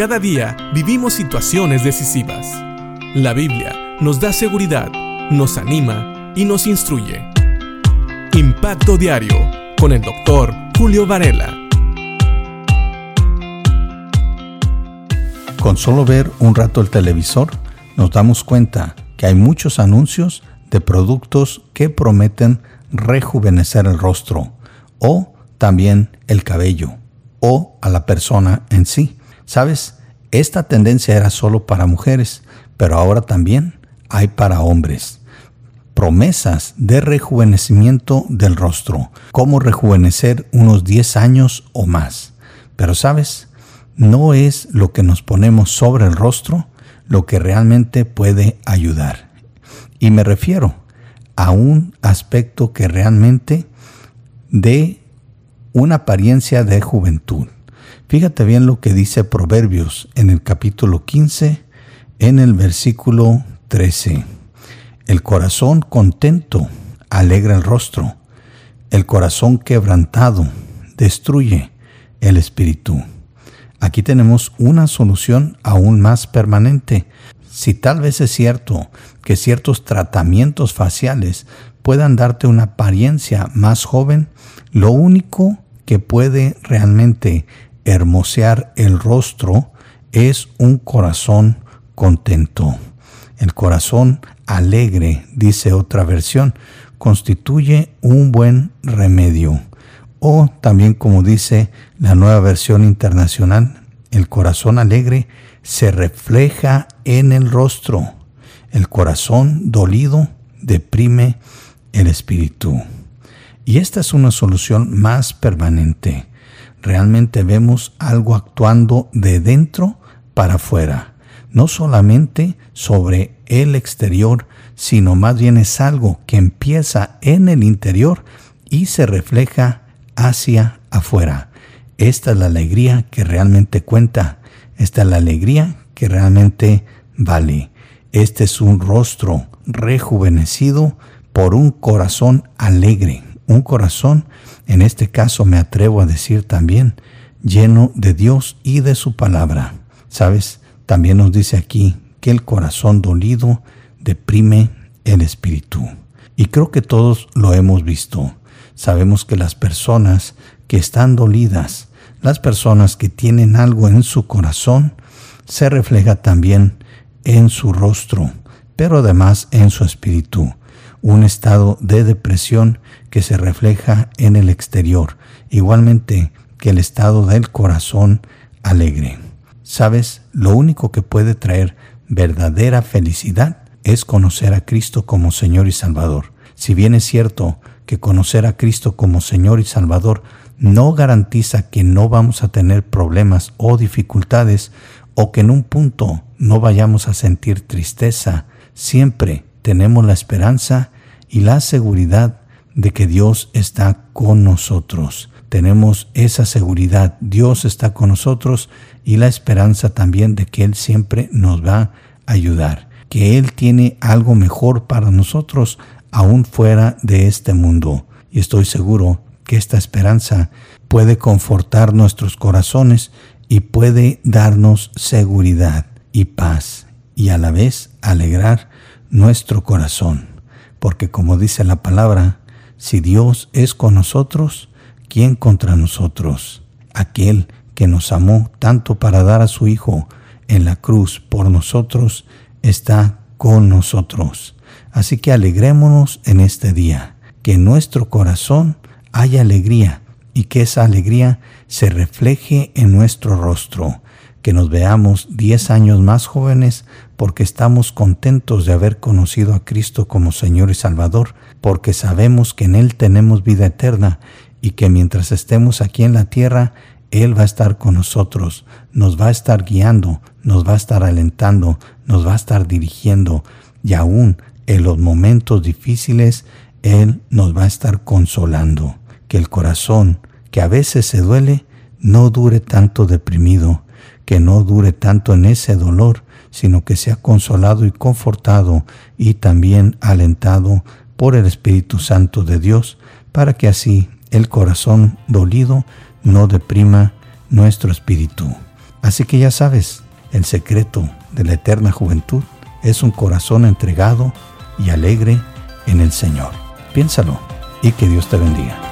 Cada día vivimos situaciones decisivas. La Biblia nos da seguridad, nos anima y nos instruye. Impacto Diario con el doctor Julio Varela. Con solo ver un rato el televisor, nos damos cuenta que hay muchos anuncios de productos que prometen rejuvenecer el rostro o también el cabello o a la persona en sí. Sabes, esta tendencia era solo para mujeres, pero ahora también hay para hombres. Promesas de rejuvenecimiento del rostro, cómo rejuvenecer unos 10 años o más. Pero sabes, no es lo que nos ponemos sobre el rostro lo que realmente puede ayudar. Y me refiero a un aspecto que realmente dé una apariencia de juventud. Fíjate bien lo que dice Proverbios en el capítulo 15, en el versículo 13. El corazón contento alegra el rostro, el corazón quebrantado destruye el espíritu. Aquí tenemos una solución aún más permanente. Si tal vez es cierto que ciertos tratamientos faciales puedan darte una apariencia más joven, lo único que puede realmente hermosear el rostro es un corazón contento. El corazón alegre, dice otra versión, constituye un buen remedio. O también como dice la nueva versión internacional, el corazón alegre se refleja en el rostro. El corazón dolido deprime el espíritu. Y esta es una solución más permanente realmente vemos algo actuando de dentro para afuera, no solamente sobre el exterior, sino más bien es algo que empieza en el interior y se refleja hacia afuera. Esta es la alegría que realmente cuenta, esta es la alegría que realmente vale. Este es un rostro rejuvenecido por un corazón alegre, un corazón en este caso me atrevo a decir también, lleno de Dios y de su palabra. ¿Sabes? También nos dice aquí que el corazón dolido deprime el espíritu. Y creo que todos lo hemos visto. Sabemos que las personas que están dolidas, las personas que tienen algo en su corazón, se refleja también en su rostro, pero además en su espíritu un estado de depresión que se refleja en el exterior, igualmente que el estado del corazón alegre. Sabes, lo único que puede traer verdadera felicidad es conocer a Cristo como Señor y Salvador. Si bien es cierto que conocer a Cristo como Señor y Salvador no garantiza que no vamos a tener problemas o dificultades o que en un punto no vayamos a sentir tristeza, siempre tenemos la esperanza y la seguridad de que Dios está con nosotros. Tenemos esa seguridad, Dios está con nosotros y la esperanza también de que Él siempre nos va a ayudar, que Él tiene algo mejor para nosotros aún fuera de este mundo. Y estoy seguro que esta esperanza puede confortar nuestros corazones y puede darnos seguridad y paz y a la vez alegrar nuestro corazón. Porque como dice la palabra, si Dios es con nosotros, ¿quién contra nosotros? Aquel que nos amó tanto para dar a su Hijo en la cruz por nosotros, está con nosotros. Así que alegrémonos en este día, que en nuestro corazón haya alegría y que esa alegría se refleje en nuestro rostro, que nos veamos diez años más jóvenes porque estamos contentos de haber conocido a Cristo como Señor y Salvador, porque sabemos que en Él tenemos vida eterna y que mientras estemos aquí en la tierra, Él va a estar con nosotros, nos va a estar guiando, nos va a estar alentando, nos va a estar dirigiendo y aún en los momentos difíciles, Él nos va a estar consolando. Que el corazón, que a veces se duele, no dure tanto deprimido, que no dure tanto en ese dolor, sino que sea consolado y confortado y también alentado por el Espíritu Santo de Dios, para que así el corazón dolido no deprima nuestro espíritu. Así que ya sabes, el secreto de la eterna juventud es un corazón entregado y alegre en el Señor. Piénsalo y que Dios te bendiga.